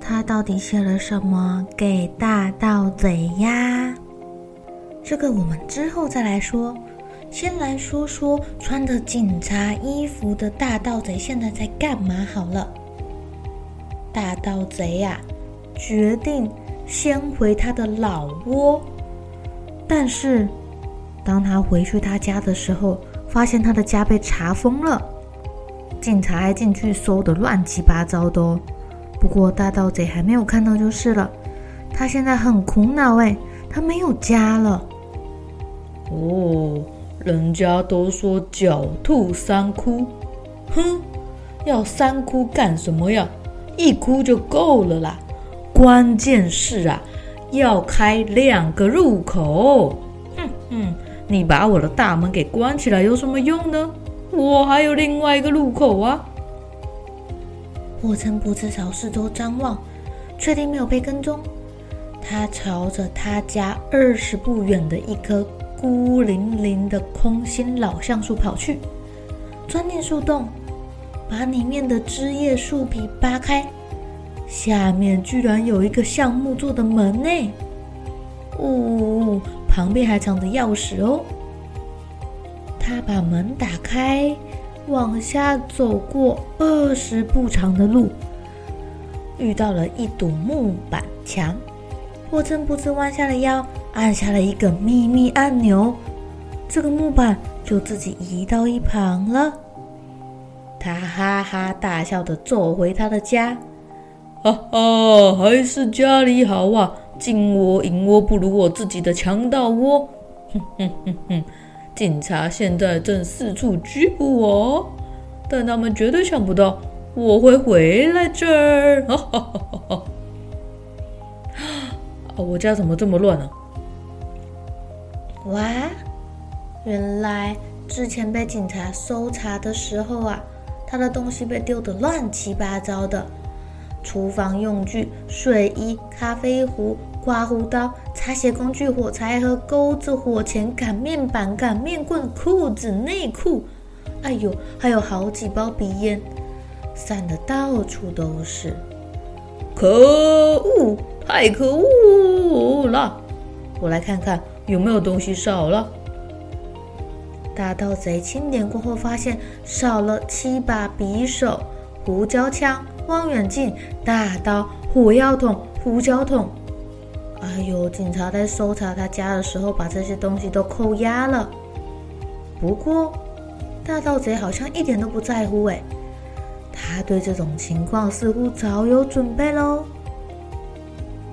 他到底写了什么给大盗贼呀？这个我们之后再来说。先来说说穿着警察衣服的大盗贼现在在干嘛好了。大盗贼呀，决定先回他的老窝，但是。当他回去他家的时候，发现他的家被查封了，警察还进去搜得乱七八糟的哦。不过大盗贼还没有看到就是了，他现在很苦恼哎，他没有家了。哦，人家都说狡兔三窟，哼，要三窟干什么呀？一窟就够了啦。关键是啊，要开两个入口。哼哼。你把我的大门给关起来有什么用呢？我还有另外一个入口啊！霍称布斯朝四周张望，确定没有被跟踪。他朝着他家二十步远的一棵孤零零的空心老橡树跑去，钻进树洞，把里面的枝叶树皮扒开，下面居然有一个橡木做的门呢！呜。旁边还藏着钥匙哦。他把门打开，往下走过二十步长的路，遇到了一堵木板墙。霍称布斯弯下了腰，按下了一个秘密按钮，这个木板就自己移到一旁了。他哈哈大笑地走回他的家。哈哈，还是家里好啊！金窝银窝不如我自己的强盗窝。哼哼哼哼，警察现在正四处拘捕我，但他们绝对想不到我会回来这儿。哈哈！啊，我家怎么这么乱呢？哇，原来之前被警察搜查的时候啊，他的东西被丢得乱七八糟的。厨房用具、睡衣、咖啡壶、刮胡刀、擦鞋工具、火柴盒、钩子、火钳、擀面板、擀面棍、裤子、内裤，哎呦，还有好几包鼻烟，散的到处都是。可恶，太可恶了！我来看看有没有东西少了。大盗贼清点过后，发现少了七把匕首、胡椒枪。望远镜、大刀、火药桶、胡椒桶。哎呦，警察在搜查他家的时候，把这些东西都扣押了。不过，大盗贼好像一点都不在乎哎，他对这种情况似乎早有准备喽。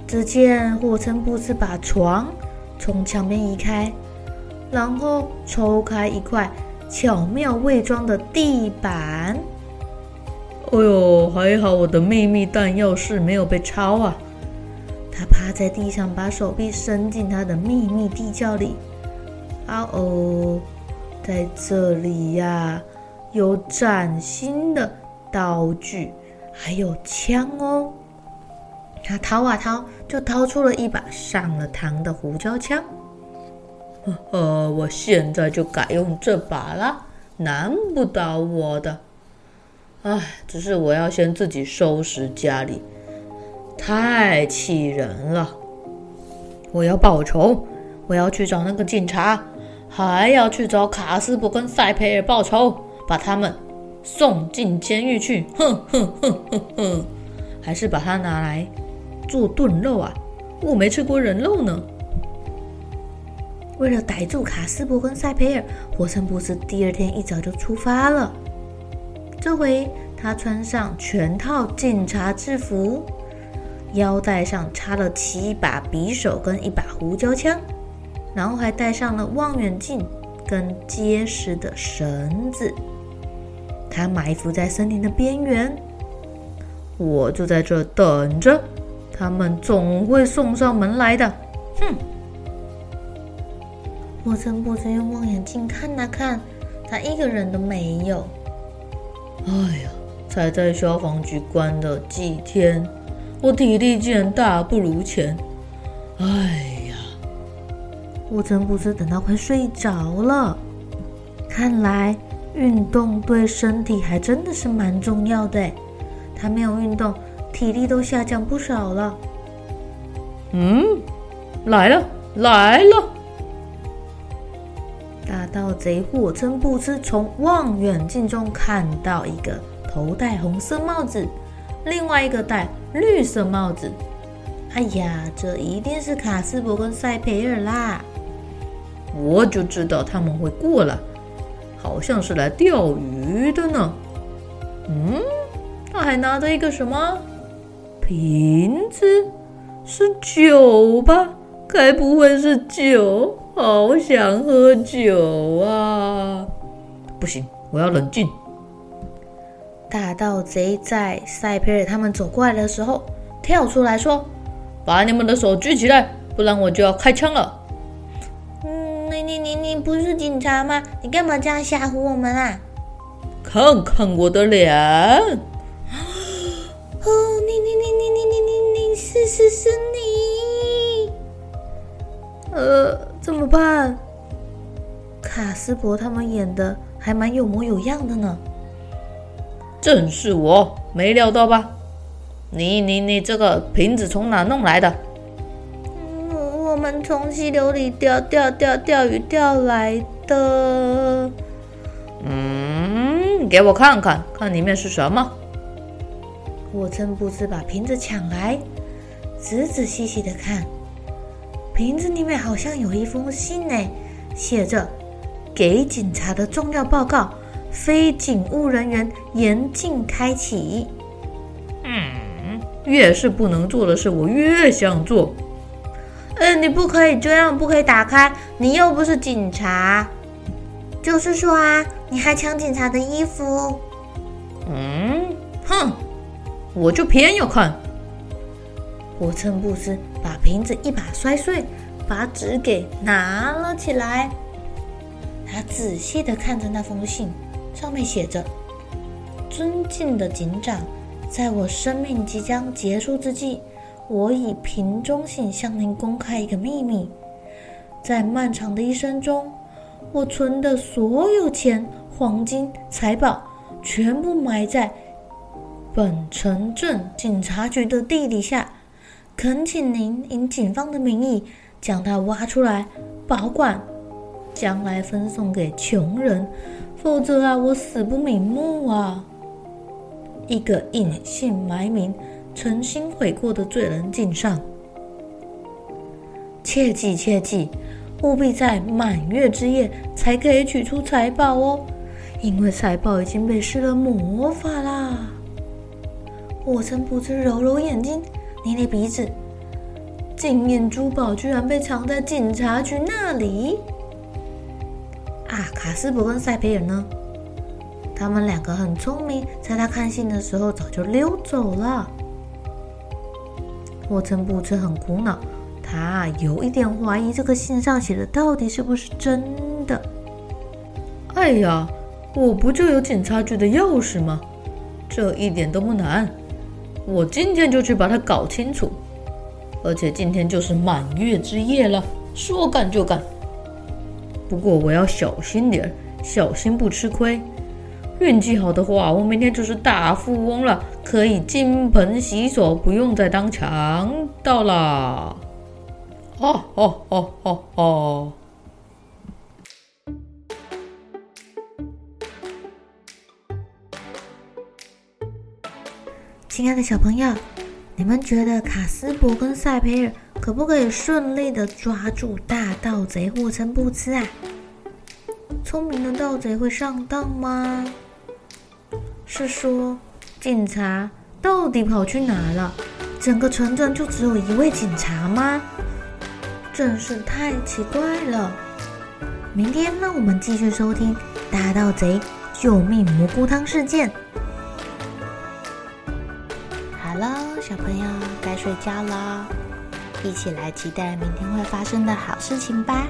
只见霍称布斯把床从墙边移开，然后抽开一块巧妙伪装的地板。哎呦，还好我的秘密弹药室没有被抄啊！他趴在地上，把手臂伸进他的秘密地窖里。啊哦，在这里呀，有崭新的刀具，还有枪哦。他掏啊掏，就掏出了一把上了膛的胡椒枪。呵呵，我现在就改用这把了，难不倒我的。唉，只是我要先自己收拾家里，太气人了！我要报仇，我要去找那个警察，还要去找卡斯伯跟塞培尔报仇，把他们送进监狱去！哼哼哼哼哼，还是把它拿来做炖肉啊？我没吃过人肉呢。为了逮住卡斯伯跟塞培尔，火城布斯第二天一早就出发了。这回他穿上全套警察制服，腰带上插了七把匕首跟一把胡椒枪，然后还带上了望远镜跟结实的绳子。他埋伏在森林的边缘，我就在这等着，他们总会送上门来的。哼！我真不知用望远镜看啊看，他一个人都没有。哎呀，才在消防局关了几天，我体力竟然大不如前。哎呀，我真不知等到快睡着了。看来运动对身体还真的是蛮重要的。他没有运动，体力都下降不少了。嗯，来了，来了。大盗贼火称布斯从望远镜中看到一个头戴红色帽子，另外一个戴绿色帽子。哎呀，这一定是卡斯伯跟塞培尔啦！我就知道他们会过来，好像是来钓鱼的呢。嗯，他还拿着一个什么瓶子？是酒吧？该不会是酒？好想喝酒啊！不行，我要冷静。大盗贼在塞佩尔他们走过来的时候跳出来说：“把你们的手举起来，不然我就要开枪了。”嗯，你你你你不是警察吗？你干嘛这样吓唬我们啊？看看我的脸！哦，你你你你你你你你是是是你？呃。怎么办？卡斯伯他们演的还蛮有模有样的呢。正是我，没料到吧？你你你，这个瓶子从哪弄来的？我我们从溪流里钓钓钓钓鱼钓来的。嗯，给我看看，看里面是什么。我真不知把瓶子抢来，仔仔细细的看。瓶子里面好像有一封信呢，写着“给警察的重要报告，非警务人员严禁开启。”嗯，越是不能做的事，我越想做。嗯，你不可以这样，不可以打开，你又不是警察。就是说啊，你还抢警察的衣服。嗯，哼，我就偏要看。我趁布斯把瓶子一把摔碎，把纸给拿了起来。他仔细的看着那封信，上面写着：“尊敬的警长，在我生命即将结束之际，我以瓶中信向您公开一个秘密。在漫长的一生中，我存的所有钱、黄金、财宝，全部埋在本城镇警察局的地底下。”恳请您以警方的名义将它挖出来保管，将来分送给穷人，否则啊，我死不瞑目啊！一个隐姓埋名、诚心悔过的罪人敬上。切记切记，务必在满月之夜才可以取出财宝哦，因为财宝已经被施了魔法啦！我真不知揉揉眼睛。捏捏鼻子，金银珠宝居然被藏在警察局那里！啊，卡斯伯跟塞培尔呢？他们两个很聪明，在他看信的时候早就溜走了。沃特布兹很苦恼，他有一点怀疑这个信上写的到底是不是真的。哎呀，我不就有警察局的钥匙吗？这一点都不难。我今天就去把它搞清楚，而且今天就是满月之夜了，说干就干。不过我要小心点，小心不吃亏。运气好的话，我明天就是大富翁了，可以金盆洗手，不用再当强盗了。哦哦哦哦哦！亲爱的小朋友，你们觉得卡斯伯跟赛培尔可不可以顺利的抓住大盗贼霍琛布茨啊？聪明的盗贼会上当吗？是说警察到底跑去哪了？整个城镇就只有一位警察吗？真是太奇怪了。明天让我们继续收听《大盗贼救命蘑菇汤事件》。好了，小朋友该睡觉了，一起来期待明天会发生的好事情吧。